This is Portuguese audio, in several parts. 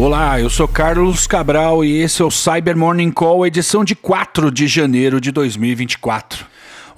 Olá, eu sou Carlos Cabral e esse é o Cyber Morning Call, edição de 4 de janeiro de 2024.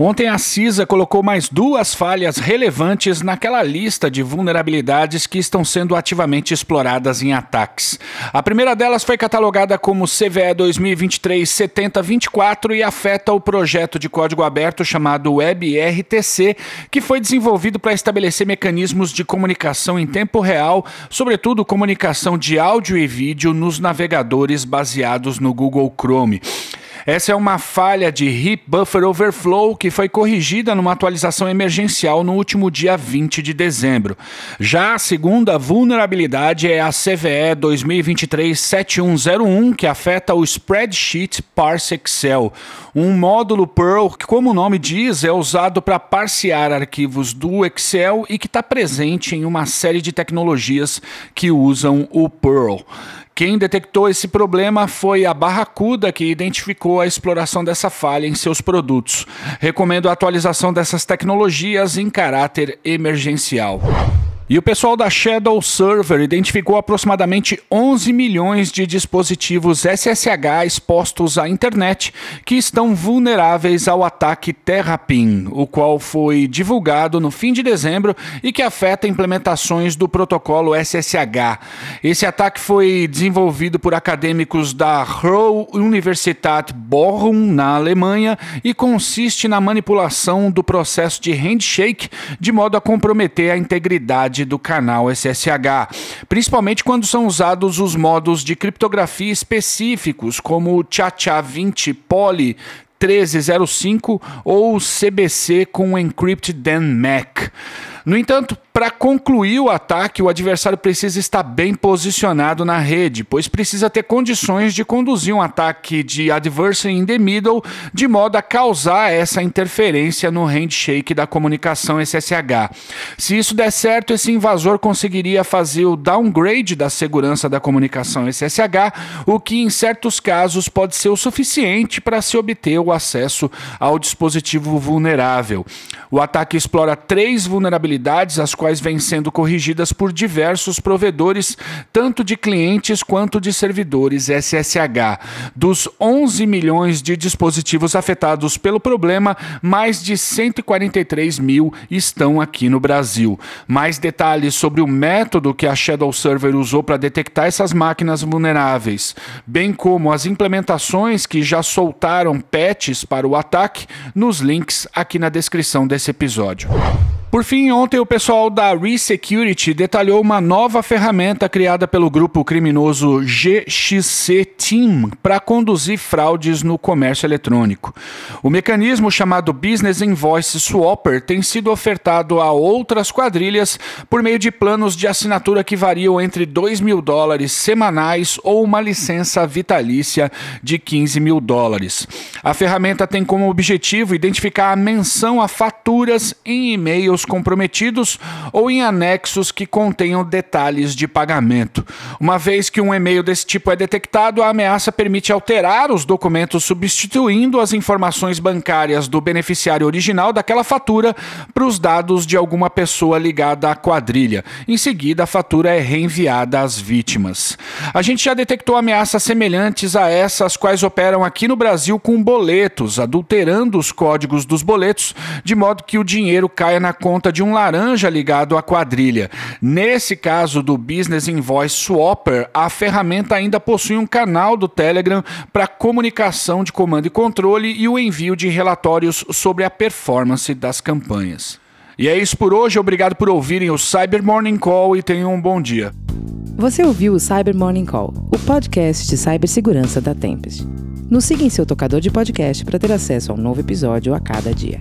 Ontem a CISA colocou mais duas falhas relevantes naquela lista de vulnerabilidades que estão sendo ativamente exploradas em ataques. A primeira delas foi catalogada como CVE 2023-7024 e afeta o projeto de código aberto chamado WebRTC, que foi desenvolvido para estabelecer mecanismos de comunicação em tempo real, sobretudo comunicação de áudio e vídeo nos navegadores baseados no Google Chrome. Essa é uma falha de Heap Buffer Overflow que foi corrigida numa atualização emergencial no último dia 20 de dezembro. Já a segunda vulnerabilidade é a CVE 2023-7101, que afeta o Spreadsheet Parse Excel, um módulo Perl que, como o nome diz, é usado para parsear arquivos do Excel e que está presente em uma série de tecnologias que usam o Perl. Quem detectou esse problema foi a Barracuda, que identificou a exploração dessa falha em seus produtos. Recomendo a atualização dessas tecnologias em caráter emergencial. E o pessoal da Shadow Server identificou aproximadamente 11 milhões de dispositivos SSH expostos à internet que estão vulneráveis ao ataque Terrapin, o qual foi divulgado no fim de dezembro e que afeta implementações do protocolo SSH. Esse ataque foi desenvolvido por acadêmicos da Ruhr Universität Bochum, na Alemanha, e consiste na manipulação do processo de handshake de modo a comprometer a integridade do canal SSH, principalmente quando são usados os modos de criptografia específicos, como o CHA-20 Poly 1305 ou CBC com Encrypted Dan MAC. No entanto, para concluir o ataque, o adversário precisa estar bem posicionado na rede, pois precisa ter condições de conduzir um ataque de adversary in the middle, de modo a causar essa interferência no handshake da comunicação SSH. Se isso der certo, esse invasor conseguiria fazer o downgrade da segurança da comunicação SSH, o que em certos casos pode ser o suficiente para se obter o acesso ao dispositivo vulnerável. O ataque explora três vulnerabilidades, as quais vêm sendo corrigidas por diversos provedores, tanto de clientes quanto de servidores SSH. Dos 11 milhões de dispositivos afetados pelo problema, mais de 143 mil estão aqui no Brasil. Mais detalhes sobre o método que a Shadow Server usou para detectar essas máquinas vulneráveis, bem como as implementações que já soltaram patches para o ataque, nos links aqui na descrição desse episódio. Por fim, ontem o pessoal da ReSecurity detalhou uma nova ferramenta criada pelo grupo criminoso GXC Team para conduzir fraudes no comércio eletrônico. O mecanismo chamado Business Invoice Swapper tem sido ofertado a outras quadrilhas por meio de planos de assinatura que variam entre 2 mil dólares semanais ou uma licença vitalícia de 15 mil dólares. A ferramenta tem como objetivo identificar a menção a faturas em e-mails comprometidos ou em anexos que contenham detalhes de pagamento. Uma vez que um e-mail desse tipo é detectado, a ameaça permite alterar os documentos substituindo as informações bancárias do beneficiário original daquela fatura para os dados de alguma pessoa ligada à quadrilha. Em seguida, a fatura é reenviada às vítimas. A gente já detectou ameaças semelhantes a essas quais operam aqui no Brasil com boletos, adulterando os códigos dos boletos de modo que o dinheiro caia na conta conta de um laranja ligado à quadrilha. Nesse caso do Business Invoice Swapper, a ferramenta ainda possui um canal do Telegram para comunicação de comando e controle e o envio de relatórios sobre a performance das campanhas. E é isso por hoje, obrigado por ouvirem o Cyber Morning Call e tenham um bom dia. Você ouviu o Cyber Morning Call, o podcast de cibersegurança da Tempest. Nos siga em seu tocador de podcast para ter acesso a um novo episódio a cada dia.